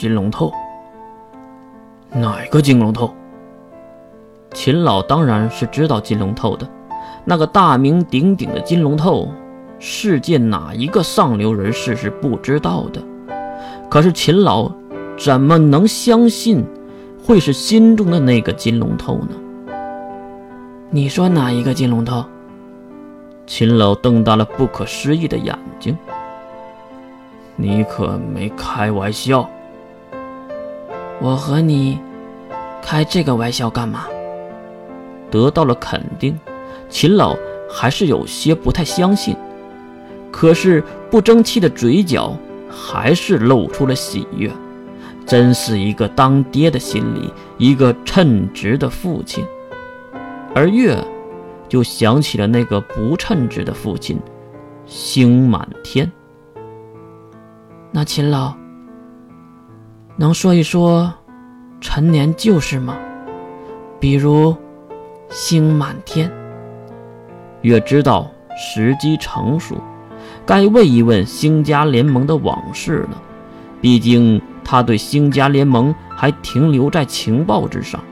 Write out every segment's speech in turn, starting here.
金龙头。哪个金龙头？秦老当然是知道金龙头的，那个大名鼎鼎的金龙头，世界哪一个上流人士是不知道的？可是秦老怎么能相信会是心中的那个金龙头呢？你说哪一个金龙头？秦老瞪大了不可思议的眼睛。你可没开玩笑？我和你开这个玩笑干嘛？得到了肯定，秦老还是有些不太相信，可是不争气的嘴角还是露出了喜悦。真是一个当爹的心里，一个称职的父亲。而月就想起了那个不称职的父亲，星满天。那秦老能说一说陈年旧事吗？比如星满天。月知道时机成熟，该问一问星家联盟的往事了。毕竟他对星家联盟还停留在情报之上。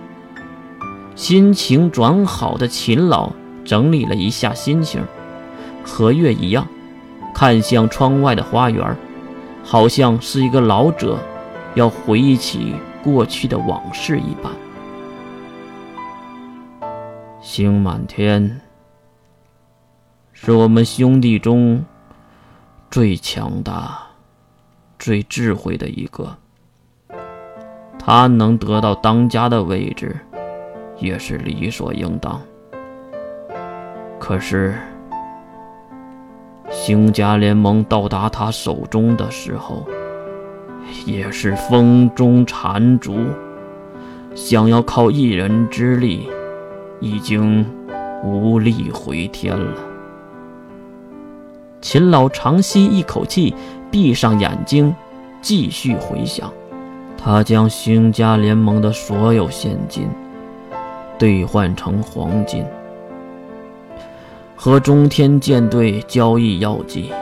心情转好的秦老整理了一下心情，和月一样，看向窗外的花园。好像是一个老者，要回忆起过去的往事一般。星满天是我们兄弟中最强大、最智慧的一个，他能得到当家的位置，也是理所应当。可是。星家联盟到达他手中的时候，也是风中残烛，想要靠一人之力，已经无力回天了。秦老长吸一口气，闭上眼睛，继续回想。他将星家联盟的所有现金兑换成黄金。和中天舰队交易药剂，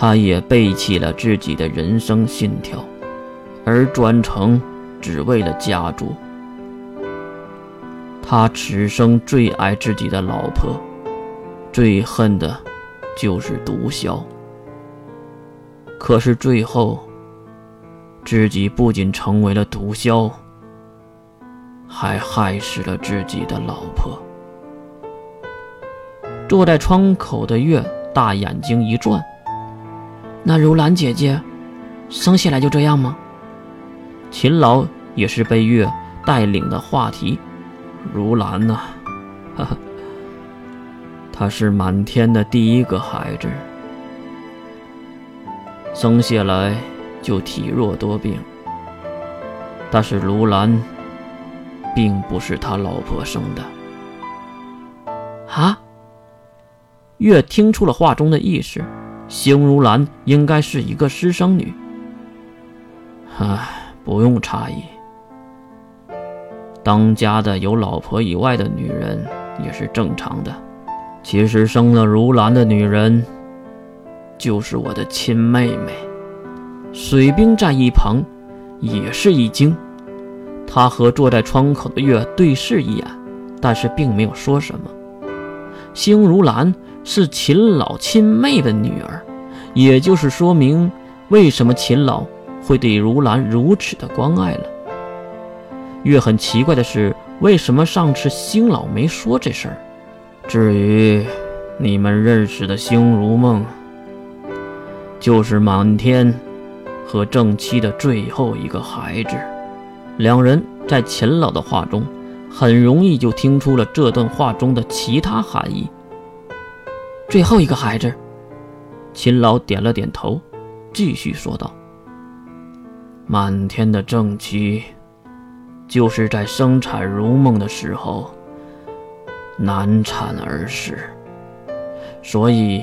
他也背弃了自己的人生信条，而专程只为了家族。他此生最爱自己的老婆，最恨的，就是毒枭。可是最后，自己不仅成为了毒枭，还害死了自己的老婆。坐在窗口的月大眼睛一转，那如兰姐姐生下来就这样吗？勤劳也是被月带领的话题。如兰呐，哈哈，她是满天的第一个孩子，生下来就体弱多病。但是如兰并不是他老婆生的。啊？月听出了话中的意思，星如兰应该是一个私生女。唉，不用诧异，当家的有老婆以外的女人也是正常的。其实生了如兰的女人，就是我的亲妹妹。水兵在一旁也是一惊，他和坐在窗口的月对视一眼，但是并没有说什么。星如兰。是秦老亲妹的女儿，也就是说明为什么秦老会对如兰如此的关爱了。月很奇怪的是，为什么上次星老没说这事儿？至于你们认识的星如梦，就是满天和正妻的最后一个孩子。两人在秦老的话中，很容易就听出了这段话中的其他含义。最后一个孩子，秦老点了点头，继续说道：“满天的正妻，就是在生产如梦的时候难产而死，所以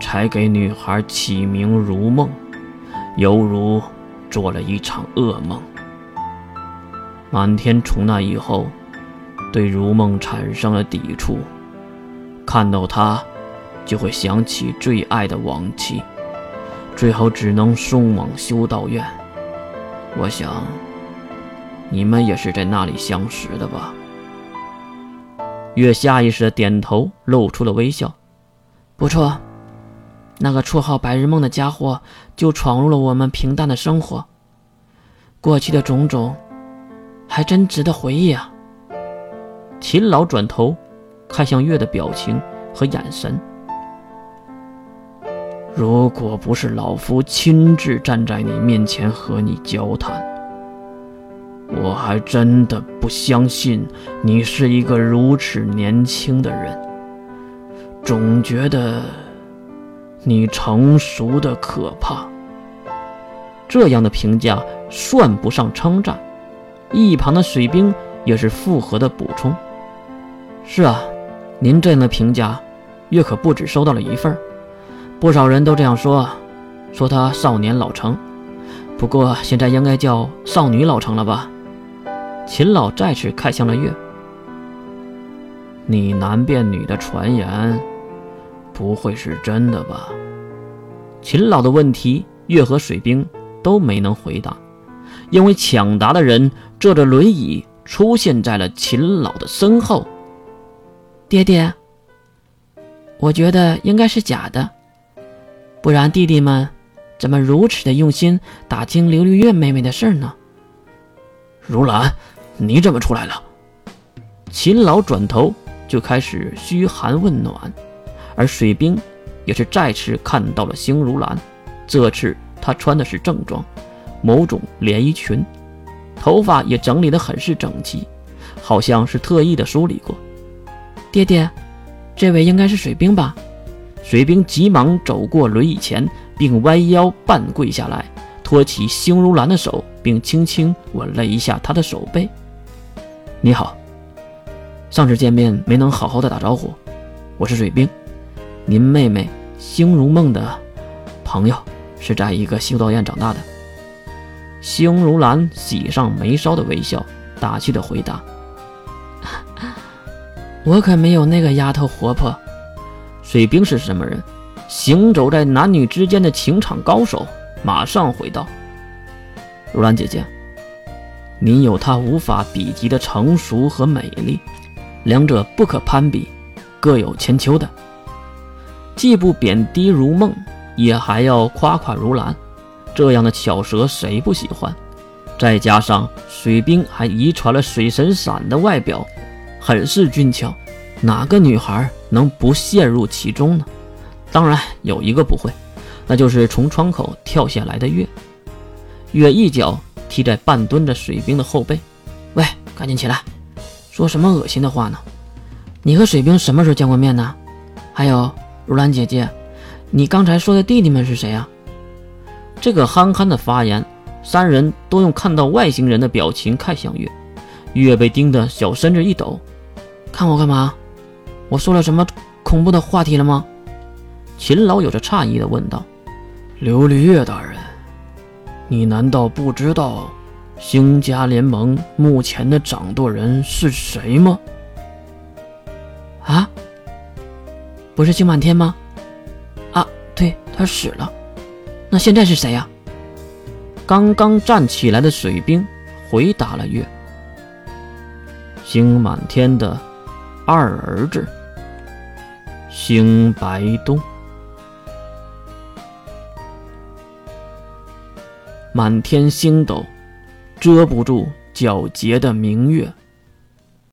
才给女孩起名如梦，犹如做了一场噩梦。满天从那以后对如梦产生了抵触，看到她。”就会想起最爱的亡妻，最后只能送往修道院。我想，你们也是在那里相识的吧？月下意识的点头，露出了微笑。不错，那个绰号“白日梦”的家伙就闯入了我们平淡的生活。过去的种种，还真值得回忆啊。秦老转头看向月的表情和眼神。如果不是老夫亲自站在你面前和你交谈，我还真的不相信你是一个如此年轻的人。总觉得你成熟的可怕。这样的评价算不上称赞。一旁的水兵也是附和的补充：“是啊，您这样的评价，月可不止收到了一份。”不少人都这样说，说他少年老成，不过现在应该叫少女老成了吧？秦老再次看向了月，你男变女的传言，不会是真的吧？秦老的问题，月和水兵都没能回答，因为抢答的人坐着轮椅出现在了秦老的身后。爹爹，我觉得应该是假的。不然弟弟们怎么如此的用心打听琉璃月妹妹的事呢？如兰，你怎么出来了？秦老转头就开始嘘寒问暖，而水兵也是再次看到了星如兰。这次她穿的是正装，某种连衣裙，头发也整理得很是整齐，好像是特意的梳理过。爹爹，这位应该是水兵吧？水兵急忙走过轮椅前，并弯腰半跪下来，托起星如兰的手，并轻轻吻了一下她的手背。你好，上次见面没能好好的打招呼，我是水兵，您妹妹星如梦的朋友，是在一个修道院长大的。星如兰喜上眉梢的微笑，打趣的回答：“ 我可没有那个丫头活泼。”水兵是什么人？行走在男女之间的情场高手。马上回道：“如兰姐姐，你有她无法比及的成熟和美丽，两者不可攀比，各有千秋的。既不贬低如梦，也还要夸夸如兰，这样的巧舌谁不喜欢？再加上水兵还遗传了水神伞的外表，很是俊俏。”哪个女孩能不陷入其中呢？当然有一个不会，那就是从窗口跳下来的月。月一脚踢在半蹲着水兵的后背，喂，赶紧起来！说什么恶心的话呢？你和水兵什么时候见过面呢？还有如兰姐姐，你刚才说的弟弟们是谁啊？这个憨憨的发言，三人都用看到外星人的表情看向月。月被盯得小身子一抖，看我干嘛？我说了什么恐怖的话题了吗？秦老有着诧异的问道：“琉璃月大人，你难道不知道星家联盟目前的掌舵人是谁吗？”啊，不是星满天吗？啊，对，他死了。那现在是谁呀？刚刚站起来的水兵回答了月：“星满天的二儿子。”星白东，满天星斗遮不住皎洁的明月。